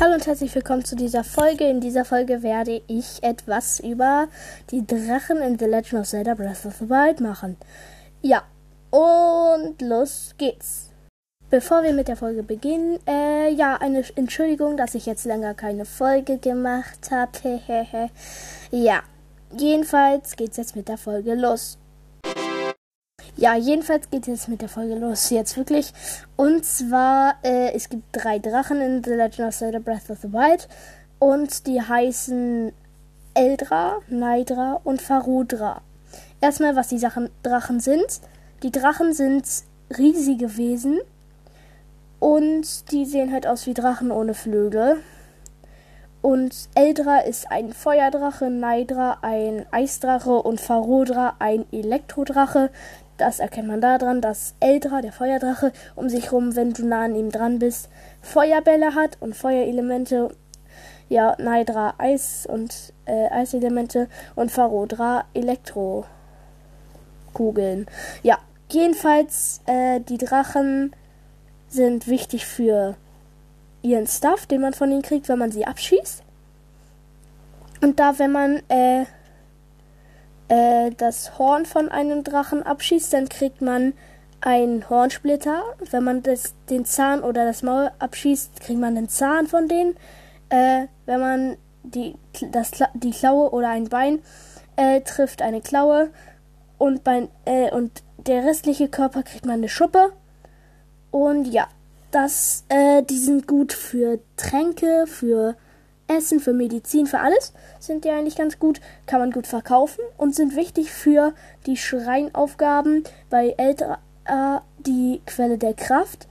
Hallo und herzlich willkommen zu dieser Folge. In dieser Folge werde ich etwas über die Drachen in The Legend of Zelda Breath of the Wild machen. Ja, und los geht's. Bevor wir mit der Folge beginnen, äh, ja, eine Entschuldigung, dass ich jetzt länger keine Folge gemacht habe. ja, jedenfalls geht's jetzt mit der Folge los. Ja, jedenfalls geht jetzt mit der Folge los. Jetzt wirklich. Und zwar, äh, es gibt drei Drachen in The Legend of Zelda Breath of the Wild. Und die heißen Eldra, Naidra und Farudra. Erstmal, was die Sachen, Drachen sind. Die Drachen sind riesige Wesen. Und die sehen halt aus wie Drachen ohne Flügel. Und Eldra ist ein Feuerdrache, Naidra ein Eisdrache und Farudra ein Elektrodrache. Das erkennt man daran, dass Eldra, der Feuerdrache, um sich rum, wenn du nah an ihm dran bist, Feuerbälle hat und Feuerelemente. Ja, Naidra Eis und äh, Eiselemente und Farodra Elektrokugeln. Ja, jedenfalls, äh, die Drachen sind wichtig für ihren Stuff, den man von ihnen kriegt, wenn man sie abschießt. Und da, wenn man äh, äh, das Horn von einem Drachen abschießt, dann kriegt man einen Hornsplitter. Wenn man das, den Zahn oder das Maul abschießt, kriegt man den Zahn von denen. Äh, wenn man die, das, die Klaue oder ein Bein äh, trifft, eine Klaue. Und, bei, äh, und der restliche Körper kriegt man eine Schuppe. Und ja, das, äh, die sind gut für Tränke, für Essen, für Medizin, für alles sind die eigentlich ganz gut, kann man gut verkaufen und sind wichtig für die Schreinaufgaben bei Eltra äh, die Quelle der Kraft,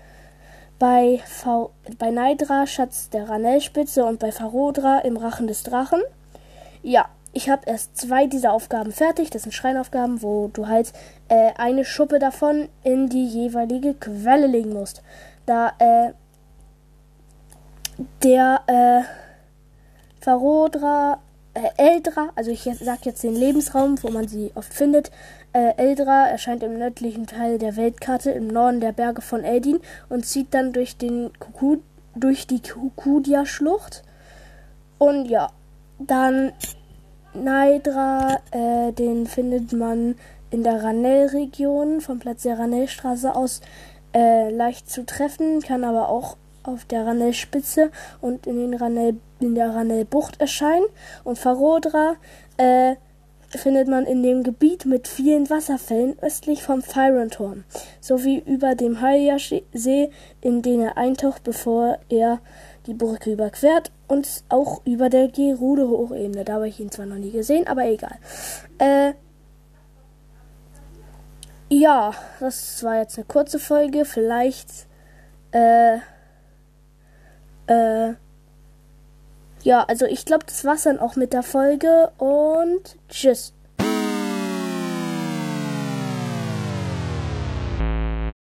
bei, v bei Naidra Schatz der Ranellspitze und bei Farodra im Rachen des Drachen. Ja, ich habe erst zwei dieser Aufgaben fertig. Das sind Schreinaufgaben, wo du halt äh, eine Schuppe davon in die jeweilige Quelle legen musst. Da äh, der äh, Farodra, äh, Eldra, also ich sag jetzt den Lebensraum, wo man sie oft findet. Äh, Eldra erscheint im nördlichen Teil der Weltkarte im Norden der Berge von Eldin und zieht dann durch den Kuku, durch die Kukudia-Schlucht. Und ja, dann Naidra, äh, den findet man in der Ranell-Region, vom Platz der Ranellstraße aus äh, leicht zu treffen, kann aber auch auf der Ranellspitze und in, den Ranell, in der Ranellbucht erscheinen. Und Farodra äh, findet man in dem Gebiet mit vielen Wasserfällen östlich vom Fyron-Turm, sowie über dem Hylia-See, in den er eintaucht, bevor er die Brücke überquert und auch über der Gerude-Hochebene. Da habe ich ihn zwar noch nie gesehen, aber egal. Äh, ja, das war jetzt eine kurze Folge. Vielleicht äh, äh, ja, also ich glaube, das war's dann auch mit der Folge und tschüss.